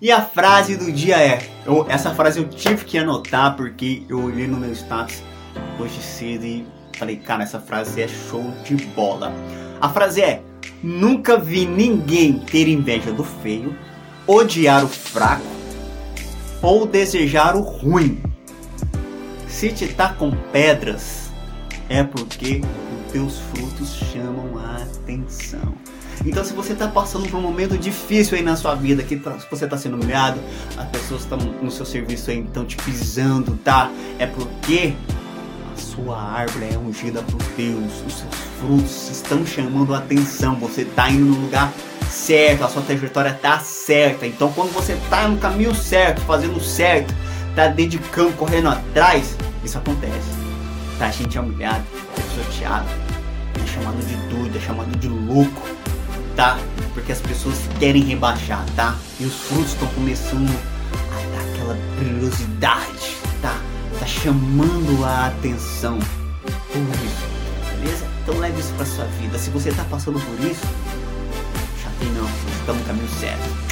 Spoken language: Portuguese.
E a frase do dia é: eu, essa frase eu tive que anotar porque eu olhei no meu status hoje cedo e falei, cara, essa frase é show de bola. A frase é: Nunca vi ninguém ter inveja do feio, odiar o fraco ou desejar o ruim. Se te tá com pedras, é porque teus frutos chamam a atenção. Então, se você está passando por um momento difícil aí na sua vida, que tá, você está sendo humilhado, as pessoas estão no seu serviço aí, estão te pisando, tá? É porque a sua árvore é ungida por Deus, os seus frutos estão chamando a atenção, você está indo no lugar certo, a sua trajetória está certa. Então, quando você está no caminho certo, fazendo certo, está dedicando, correndo atrás, isso acontece. Tá? A gente é humilhado, pisoteado, é chamado de doido, é chamado de louco tá? Porque as pessoas querem rebaixar, tá? E os frutos estão começando a dar aquela brilhosidade, tá? Tá chamando a atenção por isso, beleza? Então leve isso pra sua vida. Se você tá passando por isso, chatei não, você tá no caminho certo.